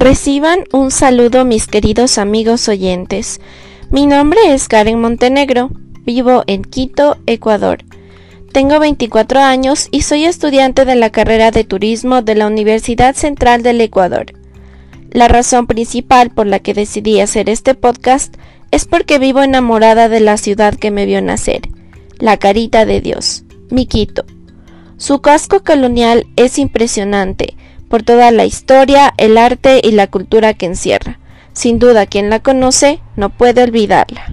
Reciban un saludo mis queridos amigos oyentes. Mi nombre es Karen Montenegro. Vivo en Quito, Ecuador. Tengo 24 años y soy estudiante de la carrera de turismo de la Universidad Central del Ecuador. La razón principal por la que decidí hacer este podcast es porque vivo enamorada de la ciudad que me vio nacer, la carita de Dios, mi Quito. Su casco colonial es impresionante por toda la historia, el arte y la cultura que encierra. Sin duda quien la conoce no puede olvidarla.